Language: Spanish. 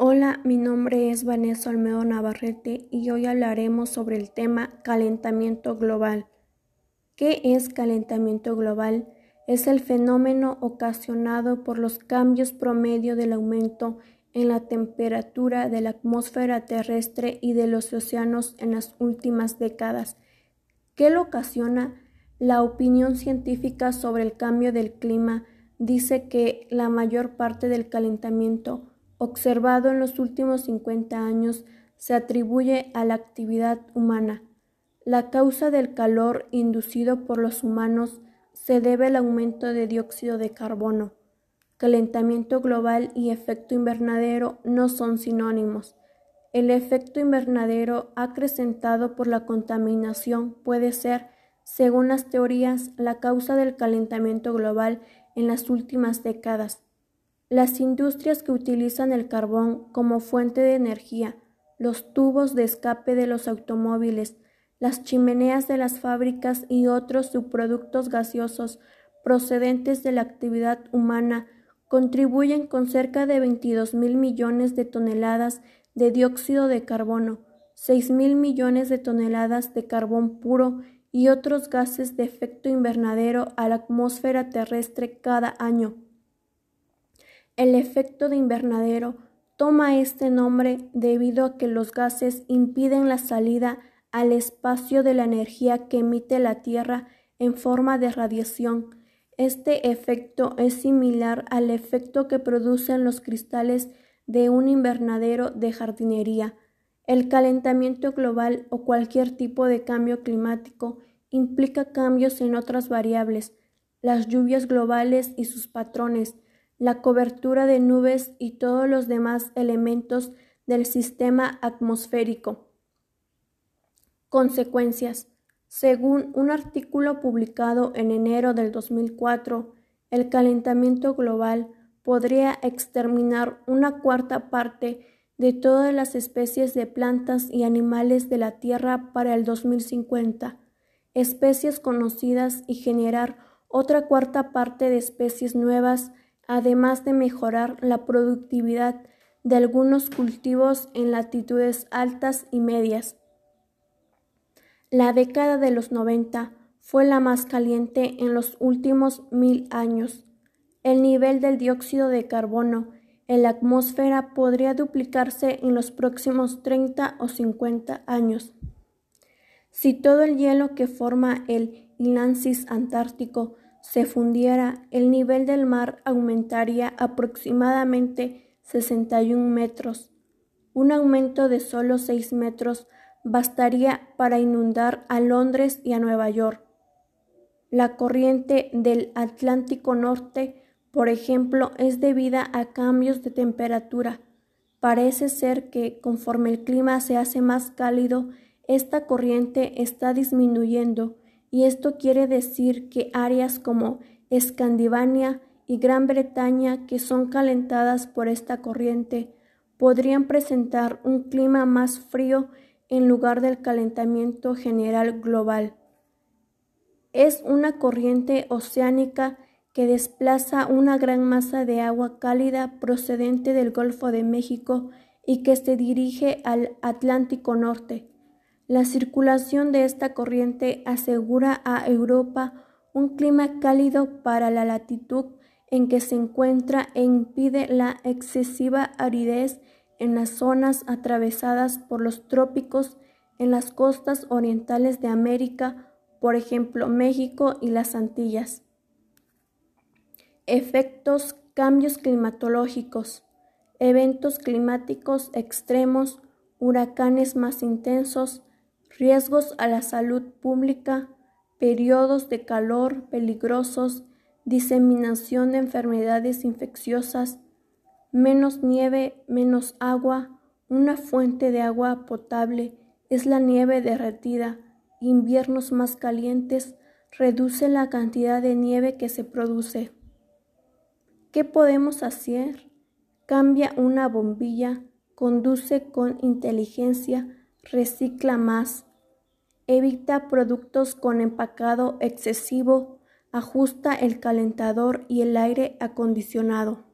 Hola, mi nombre es Vanessa Olmedo Navarrete y hoy hablaremos sobre el tema calentamiento global. ¿Qué es calentamiento global? Es el fenómeno ocasionado por los cambios promedio del aumento en la temperatura de la atmósfera terrestre y de los océanos en las últimas décadas. ¿Qué lo ocasiona? La opinión científica sobre el cambio del clima dice que la mayor parte del calentamiento observado en los últimos 50 años se atribuye a la actividad humana. La causa del calor inducido por los humanos se debe al aumento de dióxido de carbono. Calentamiento global y efecto invernadero no son sinónimos. El efecto invernadero acrecentado por la contaminación puede ser, según las teorías, la causa del calentamiento global en las últimas décadas. Las industrias que utilizan el carbón como fuente de energía, los tubos de escape de los automóviles, las chimeneas de las fábricas y otros subproductos gaseosos procedentes de la actividad humana contribuyen con cerca de 22 mil millones de toneladas de dióxido de carbono, 6 mil millones de toneladas de carbón puro y otros gases de efecto invernadero a la atmósfera terrestre cada año. El efecto de invernadero toma este nombre debido a que los gases impiden la salida al espacio de la energía que emite la Tierra en forma de radiación. Este efecto es similar al efecto que producen los cristales de un invernadero de jardinería. El calentamiento global o cualquier tipo de cambio climático implica cambios en otras variables, las lluvias globales y sus patrones, la cobertura de nubes y todos los demás elementos del sistema atmosférico. Consecuencias. Según un artículo publicado en enero del 2004, el calentamiento global podría exterminar una cuarta parte de todas las especies de plantas y animales de la Tierra para el 2050, especies conocidas y generar otra cuarta parte de especies nuevas además de mejorar la productividad de algunos cultivos en latitudes altas y medias. La década de los 90 fue la más caliente en los últimos mil años. El nivel del dióxido de carbono en la atmósfera podría duplicarse en los próximos 30 o 50 años. Si todo el hielo que forma el Inlansis antártico se fundiera, el nivel del mar aumentaría aproximadamente 61 metros. Un aumento de solo 6 metros bastaría para inundar a Londres y a Nueva York. La corriente del Atlántico Norte, por ejemplo, es debida a cambios de temperatura. Parece ser que conforme el clima se hace más cálido, esta corriente está disminuyendo y esto quiere decir que áreas como Escandinavia y Gran Bretaña, que son calentadas por esta corriente, podrían presentar un clima más frío en lugar del calentamiento general global. Es una corriente oceánica que desplaza una gran masa de agua cálida procedente del Golfo de México y que se dirige al Atlántico Norte. La circulación de esta corriente asegura a Europa un clima cálido para la latitud en que se encuentra e impide la excesiva aridez en las zonas atravesadas por los trópicos en las costas orientales de América, por ejemplo México y las Antillas. Efectos cambios climatológicos, eventos climáticos extremos, huracanes más intensos, riesgos a la salud pública, periodos de calor peligrosos, diseminación de enfermedades infecciosas, menos nieve, menos agua, una fuente de agua potable es la nieve derretida, inviernos más calientes, reduce la cantidad de nieve que se produce. ¿Qué podemos hacer? Cambia una bombilla, conduce con inteligencia, recicla más, evita productos con empacado excesivo, ajusta el calentador y el aire acondicionado.